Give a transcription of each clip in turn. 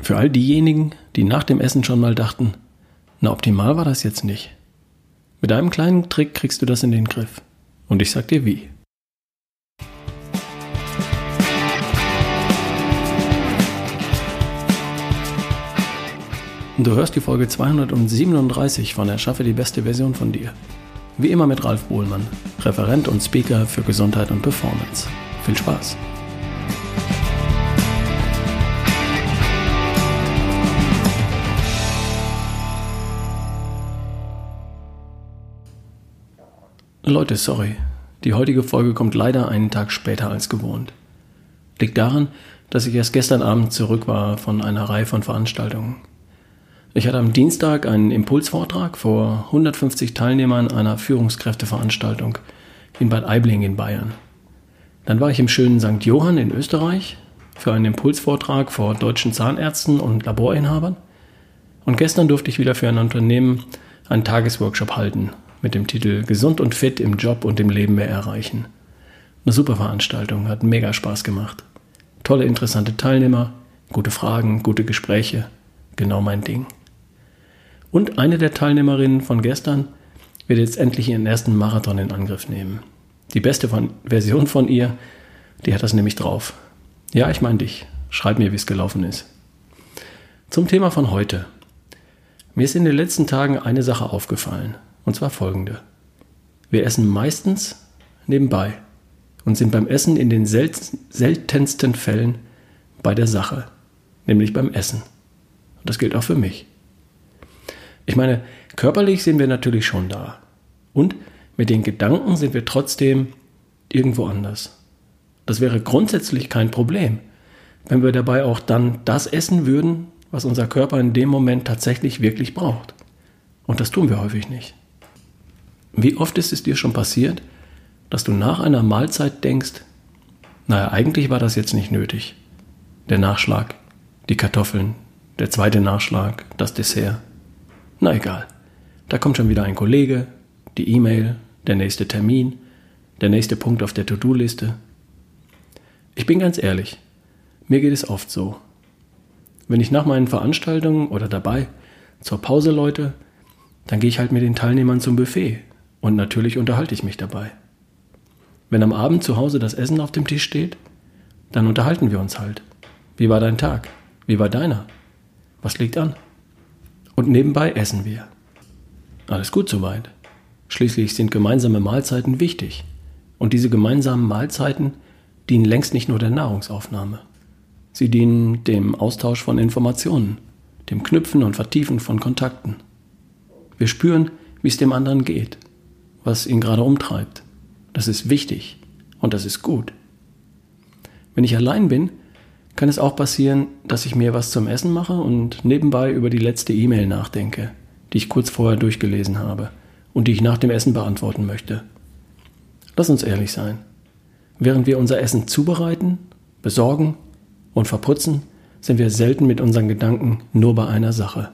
Für all diejenigen, die nach dem Essen schon mal dachten, na optimal war das jetzt nicht. Mit einem kleinen Trick kriegst du das in den Griff. Und ich sag dir wie. Du hörst die Folge 237 von Erschaffe die beste Version von dir. Wie immer mit Ralf Bohlmann, Referent und Speaker für Gesundheit und Performance. Viel Spaß! Leute, sorry. Die heutige Folge kommt leider einen Tag später als gewohnt. Liegt daran, dass ich erst gestern Abend zurück war von einer Reihe von Veranstaltungen. Ich hatte am Dienstag einen Impulsvortrag vor 150 Teilnehmern einer Führungskräfteveranstaltung in Bad Aibling in Bayern. Dann war ich im schönen St. Johann in Österreich für einen Impulsvortrag vor deutschen Zahnärzten und Laborinhabern. Und gestern durfte ich wieder für ein Unternehmen einen Tagesworkshop halten mit dem Titel Gesund und fit im Job und im Leben mehr erreichen. Eine super Veranstaltung, hat mega Spaß gemacht. Tolle, interessante Teilnehmer, gute Fragen, gute Gespräche, genau mein Ding. Und eine der Teilnehmerinnen von gestern wird jetzt endlich ihren ersten Marathon in Angriff nehmen. Die beste von Version von ihr, die hat das nämlich drauf. Ja, ich meine dich. Schreib mir, wie es gelaufen ist. Zum Thema von heute. Mir ist in den letzten Tagen eine Sache aufgefallen. Und zwar folgende. Wir essen meistens nebenbei und sind beim Essen in den seltensten Fällen bei der Sache, nämlich beim Essen. Und das gilt auch für mich. Ich meine, körperlich sind wir natürlich schon da. Und mit den Gedanken sind wir trotzdem irgendwo anders. Das wäre grundsätzlich kein Problem, wenn wir dabei auch dann das essen würden, was unser Körper in dem Moment tatsächlich wirklich braucht. Und das tun wir häufig nicht. Wie oft ist es dir schon passiert, dass du nach einer Mahlzeit denkst, naja, eigentlich war das jetzt nicht nötig. Der Nachschlag, die Kartoffeln, der zweite Nachschlag, das Dessert. Na egal. Da kommt schon wieder ein Kollege, die E-Mail, der nächste Termin, der nächste Punkt auf der To-Do-Liste. Ich bin ganz ehrlich, mir geht es oft so. Wenn ich nach meinen Veranstaltungen oder dabei zur Pause läute, dann gehe ich halt mit den Teilnehmern zum Buffet und natürlich unterhalte ich mich dabei. Wenn am Abend zu Hause das Essen auf dem Tisch steht, dann unterhalten wir uns halt. Wie war dein Tag? Wie war deiner? Was liegt an? Und nebenbei essen wir. Alles gut soweit. Schließlich sind gemeinsame Mahlzeiten wichtig. Und diese gemeinsamen Mahlzeiten dienen längst nicht nur der Nahrungsaufnahme. Sie dienen dem Austausch von Informationen, dem Knüpfen und Vertiefen von Kontakten. Wir spüren, wie es dem anderen geht was ihn gerade umtreibt. Das ist wichtig und das ist gut. Wenn ich allein bin, kann es auch passieren, dass ich mir was zum Essen mache und nebenbei über die letzte E-Mail nachdenke, die ich kurz vorher durchgelesen habe und die ich nach dem Essen beantworten möchte. Lass uns ehrlich sein. Während wir unser Essen zubereiten, besorgen und verputzen, sind wir selten mit unseren Gedanken nur bei einer Sache,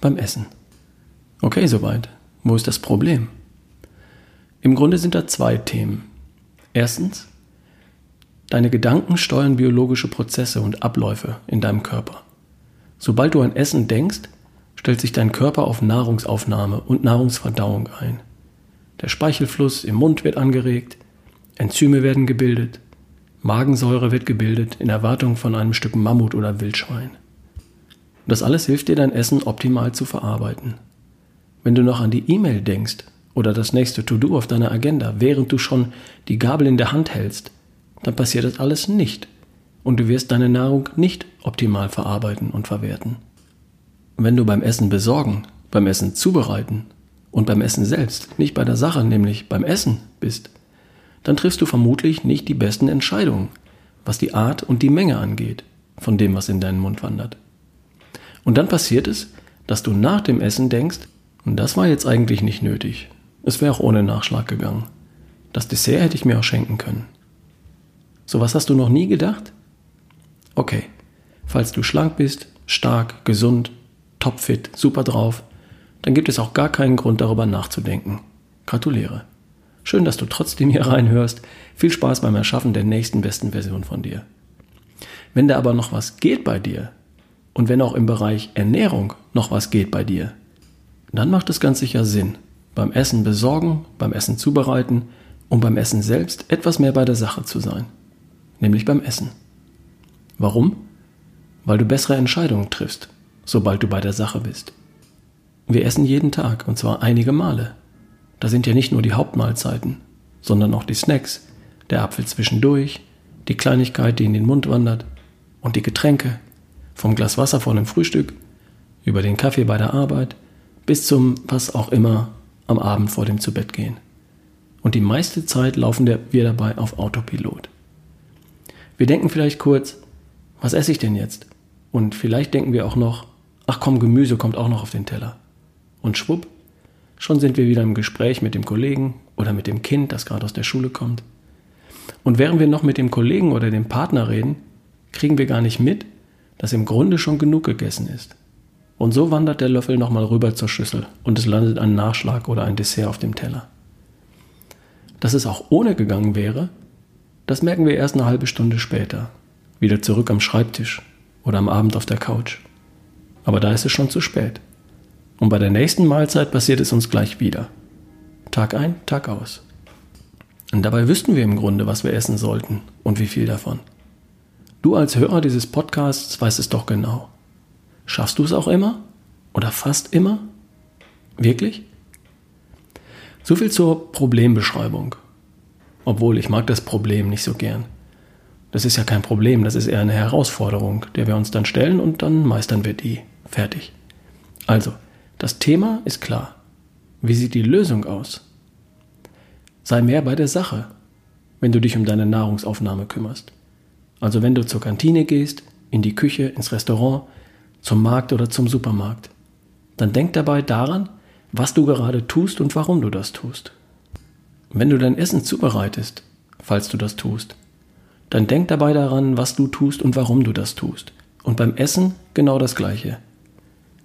beim Essen. Okay, soweit. Wo ist das Problem? Im Grunde sind da zwei Themen. Erstens, deine Gedanken steuern biologische Prozesse und Abläufe in deinem Körper. Sobald du an Essen denkst, stellt sich dein Körper auf Nahrungsaufnahme und Nahrungsverdauung ein. Der Speichelfluss im Mund wird angeregt, Enzyme werden gebildet, Magensäure wird gebildet in Erwartung von einem Stück Mammut oder Wildschwein. Das alles hilft dir, dein Essen optimal zu verarbeiten. Wenn du noch an die E-Mail denkst, oder das nächste To-Do auf deiner Agenda, während du schon die Gabel in der Hand hältst, dann passiert das alles nicht und du wirst deine Nahrung nicht optimal verarbeiten und verwerten. Wenn du beim Essen besorgen, beim Essen zubereiten und beim Essen selbst, nicht bei der Sache, nämlich beim Essen bist, dann triffst du vermutlich nicht die besten Entscheidungen, was die Art und die Menge angeht, von dem, was in deinen Mund wandert. Und dann passiert es, dass du nach dem Essen denkst, und das war jetzt eigentlich nicht nötig. Es wäre auch ohne Nachschlag gegangen. Das Dessert hätte ich mir auch schenken können. So was hast du noch nie gedacht? Okay, falls du schlank bist, stark, gesund, topfit, super drauf, dann gibt es auch gar keinen Grund darüber nachzudenken. Gratuliere. Schön, dass du trotzdem hier reinhörst. Viel Spaß beim Erschaffen der nächsten besten Version von dir. Wenn da aber noch was geht bei dir, und wenn auch im Bereich Ernährung noch was geht bei dir, dann macht es ganz sicher Sinn, beim Essen besorgen, beim Essen zubereiten und beim Essen selbst etwas mehr bei der Sache zu sein, nämlich beim Essen. Warum? Weil du bessere Entscheidungen triffst, sobald du bei der Sache bist. Wir essen jeden Tag und zwar einige Male. Da sind ja nicht nur die Hauptmahlzeiten, sondern auch die Snacks, der Apfel zwischendurch, die Kleinigkeit, die in den Mund wandert und die Getränke, vom Glas Wasser vor dem Frühstück, über den Kaffee bei der Arbeit, bis zum was auch immer am Abend vor dem Zubettgehen. Und die meiste Zeit laufen wir dabei auf Autopilot. Wir denken vielleicht kurz, was esse ich denn jetzt? Und vielleicht denken wir auch noch, ach komm, Gemüse kommt auch noch auf den Teller. Und schwupp, schon sind wir wieder im Gespräch mit dem Kollegen oder mit dem Kind, das gerade aus der Schule kommt. Und während wir noch mit dem Kollegen oder dem Partner reden, kriegen wir gar nicht mit, dass im Grunde schon genug gegessen ist. Und so wandert der Löffel nochmal rüber zur Schüssel und es landet ein Nachschlag oder ein Dessert auf dem Teller. Dass es auch ohne gegangen wäre, das merken wir erst eine halbe Stunde später, wieder zurück am Schreibtisch oder am Abend auf der Couch. Aber da ist es schon zu spät. Und bei der nächsten Mahlzeit passiert es uns gleich wieder. Tag ein, Tag aus. Und dabei wüssten wir im Grunde, was wir essen sollten und wie viel davon. Du als Hörer dieses Podcasts weißt es doch genau. Schaffst du es auch immer? Oder fast immer? Wirklich? So viel zur Problembeschreibung. Obwohl ich mag das Problem nicht so gern. Das ist ja kein Problem, das ist eher eine Herausforderung, der wir uns dann stellen und dann meistern wir die. Fertig. Also, das Thema ist klar. Wie sieht die Lösung aus? Sei mehr bei der Sache, wenn du dich um deine Nahrungsaufnahme kümmerst. Also wenn du zur Kantine gehst, in die Küche, ins Restaurant, zum Markt oder zum Supermarkt, dann denk dabei daran, was du gerade tust und warum du das tust. Wenn du dein Essen zubereitest, falls du das tust, dann denk dabei daran, was du tust und warum du das tust. Und beim Essen genau das Gleiche.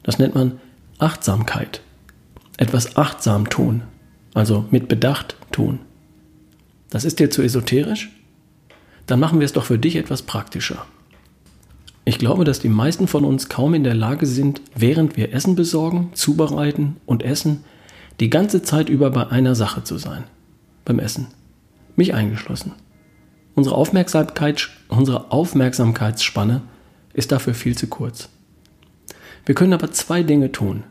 Das nennt man Achtsamkeit. Etwas achtsam tun, also mit Bedacht tun. Das ist dir zu esoterisch? dann machen wir es doch für dich etwas praktischer. Ich glaube, dass die meisten von uns kaum in der Lage sind, während wir Essen besorgen, zubereiten und essen, die ganze Zeit über bei einer Sache zu sein. Beim Essen. Mich eingeschlossen. Unsere, Aufmerksamkeit, unsere Aufmerksamkeitsspanne ist dafür viel zu kurz. Wir können aber zwei Dinge tun.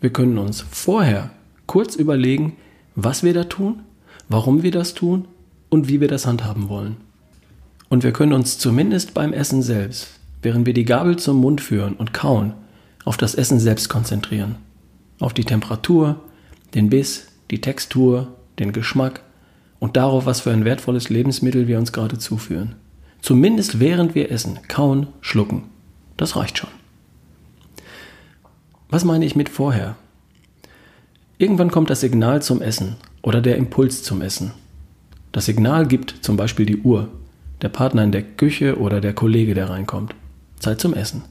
Wir können uns vorher kurz überlegen, was wir da tun, warum wir das tun und wie wir das handhaben wollen. Und wir können uns zumindest beim Essen selbst, während wir die Gabel zum Mund führen und kauen, auf das Essen selbst konzentrieren. Auf die Temperatur, den Biss, die Textur, den Geschmack und darauf, was für ein wertvolles Lebensmittel wir uns gerade zuführen. Zumindest während wir essen, kauen, schlucken. Das reicht schon. Was meine ich mit vorher? Irgendwann kommt das Signal zum Essen oder der Impuls zum Essen. Das Signal gibt zum Beispiel die Uhr der Partner in der Küche oder der Kollege, der reinkommt. Zeit zum Essen.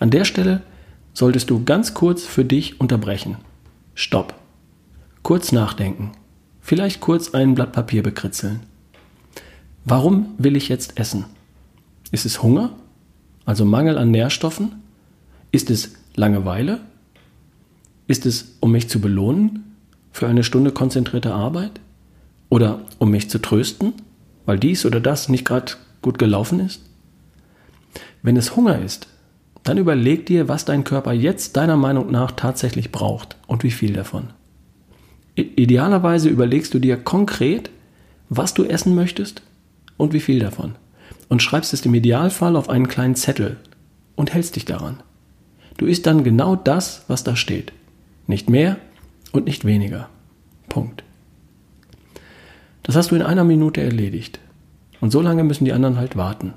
An der Stelle solltest du ganz kurz für dich unterbrechen. Stopp. Kurz nachdenken. Vielleicht kurz ein Blatt Papier bekritzeln. Warum will ich jetzt essen? Ist es Hunger? Also Mangel an Nährstoffen? Ist es Langeweile? Ist es, um mich zu belohnen für eine Stunde konzentrierte Arbeit? Oder um mich zu trösten? weil dies oder das nicht gerade gut gelaufen ist? Wenn es Hunger ist, dann überleg dir, was dein Körper jetzt deiner Meinung nach tatsächlich braucht und wie viel davon. Idealerweise überlegst du dir konkret, was du essen möchtest und wie viel davon. Und schreibst es im Idealfall auf einen kleinen Zettel und hältst dich daran. Du isst dann genau das, was da steht. Nicht mehr und nicht weniger. Punkt. Das hast du in einer Minute erledigt. Und so lange müssen die anderen halt warten.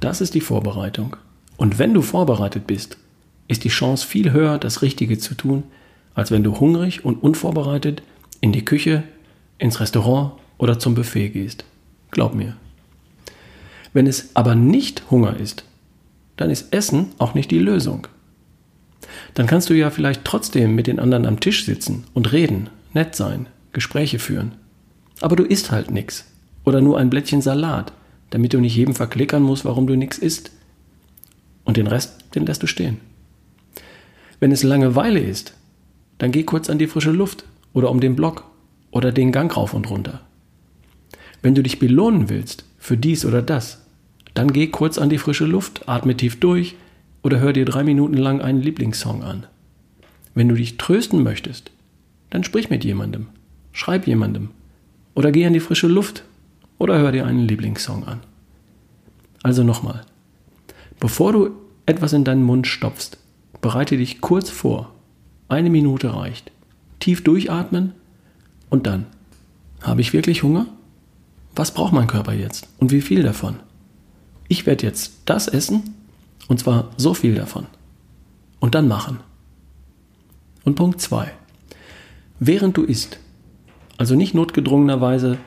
Das ist die Vorbereitung. Und wenn du vorbereitet bist, ist die Chance viel höher, das Richtige zu tun, als wenn du hungrig und unvorbereitet in die Küche, ins Restaurant oder zum Buffet gehst. Glaub mir. Wenn es aber nicht Hunger ist, dann ist Essen auch nicht die Lösung. Dann kannst du ja vielleicht trotzdem mit den anderen am Tisch sitzen und reden, nett sein, Gespräche führen. Aber du isst halt nichts. Oder nur ein Blättchen Salat, damit du nicht jedem verklickern musst, warum du nichts isst. Und den Rest, den lässt du stehen. Wenn es Langeweile ist, dann geh kurz an die frische Luft oder um den Block oder den Gang rauf und runter. Wenn du dich belohnen willst für dies oder das, dann geh kurz an die frische Luft, atme tief durch oder hör dir drei Minuten lang einen Lieblingssong an. Wenn du dich trösten möchtest, dann sprich mit jemandem, schreib jemandem oder geh an die frische Luft oder hör dir einen Lieblingssong an. Also nochmal, bevor du etwas in deinen Mund stopfst, bereite dich kurz vor. Eine Minute reicht. Tief durchatmen und dann. Habe ich wirklich Hunger? Was braucht mein Körper jetzt und wie viel davon? Ich werde jetzt das essen und zwar so viel davon. Und dann machen. Und Punkt 2. Während du isst, also nicht notgedrungenerweise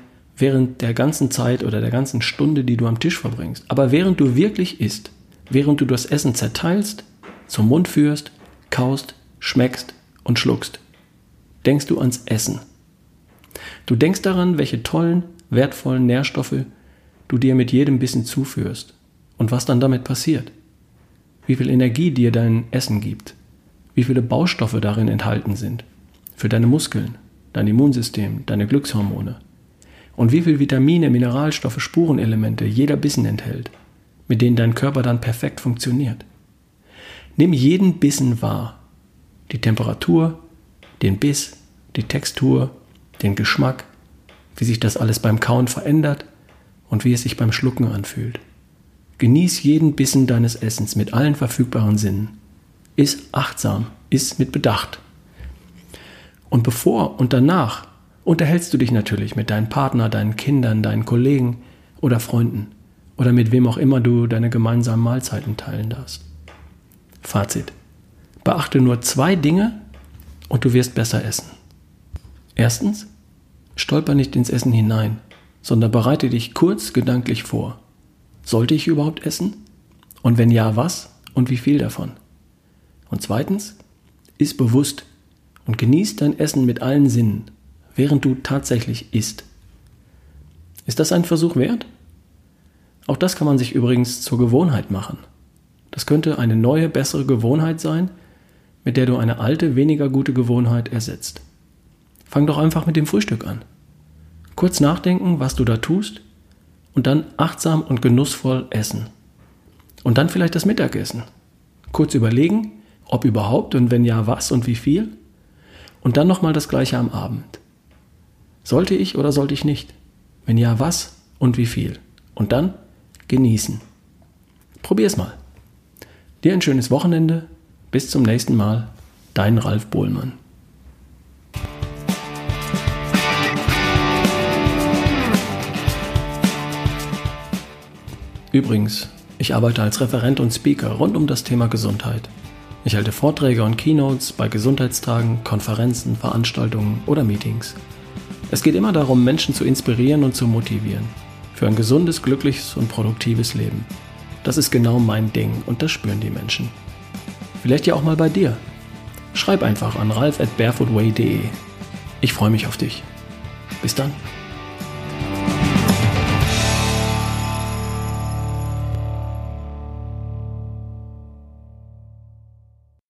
während der ganzen Zeit oder der ganzen Stunde, die du am Tisch verbringst, aber während du wirklich isst, während du das Essen zerteilst, zum Mund führst, kaust, schmeckst und schluckst, denkst du ans Essen. Du denkst daran, welche tollen, wertvollen Nährstoffe du dir mit jedem Bissen zuführst und was dann damit passiert. Wie viel Energie dir dein Essen gibt, wie viele Baustoffe darin enthalten sind, für deine Muskeln, dein Immunsystem, deine Glückshormone und wie viel Vitamine, Mineralstoffe, Spurenelemente jeder Bissen enthält, mit denen dein Körper dann perfekt funktioniert. Nimm jeden Bissen wahr, die Temperatur, den Biss, die Textur, den Geschmack, wie sich das alles beim Kauen verändert und wie es sich beim Schlucken anfühlt. Genieß jeden Bissen deines Essens mit allen verfügbaren Sinnen. Iss achtsam, iss mit Bedacht. Und bevor und danach unterhältst du dich natürlich mit deinem Partner, deinen Kindern, deinen Kollegen oder Freunden oder mit wem auch immer du deine gemeinsamen Mahlzeiten teilen darfst. Fazit. Beachte nur zwei Dinge und du wirst besser essen. Erstens, stolper nicht ins Essen hinein, sondern bereite dich kurz gedanklich vor. Sollte ich überhaupt essen? Und wenn ja, was und wie viel davon? Und zweitens, iss bewusst und genieß dein Essen mit allen Sinnen, während du tatsächlich isst. Ist das ein Versuch wert? Auch das kann man sich übrigens zur Gewohnheit machen. Das könnte eine neue, bessere Gewohnheit sein, mit der du eine alte, weniger gute Gewohnheit ersetzt. Fang doch einfach mit dem Frühstück an. Kurz nachdenken, was du da tust, und dann achtsam und genussvoll essen. Und dann vielleicht das Mittagessen. Kurz überlegen, ob überhaupt und wenn ja, was und wie viel. Und dann nochmal das gleiche am Abend. Sollte ich oder sollte ich nicht? Wenn ja, was und wie viel? Und dann genießen. Probier's mal. Dir ein schönes Wochenende. Bis zum nächsten Mal. Dein Ralf Bohlmann. Übrigens, ich arbeite als Referent und Speaker rund um das Thema Gesundheit. Ich halte Vorträge und Keynotes bei Gesundheitstagen, Konferenzen, Veranstaltungen oder Meetings. Es geht immer darum, Menschen zu inspirieren und zu motivieren. Für ein gesundes, glückliches und produktives Leben. Das ist genau mein Ding und das spüren die Menschen. Vielleicht ja auch mal bei dir. Schreib einfach an ralf at barefootway.de. Ich freue mich auf dich. Bis dann.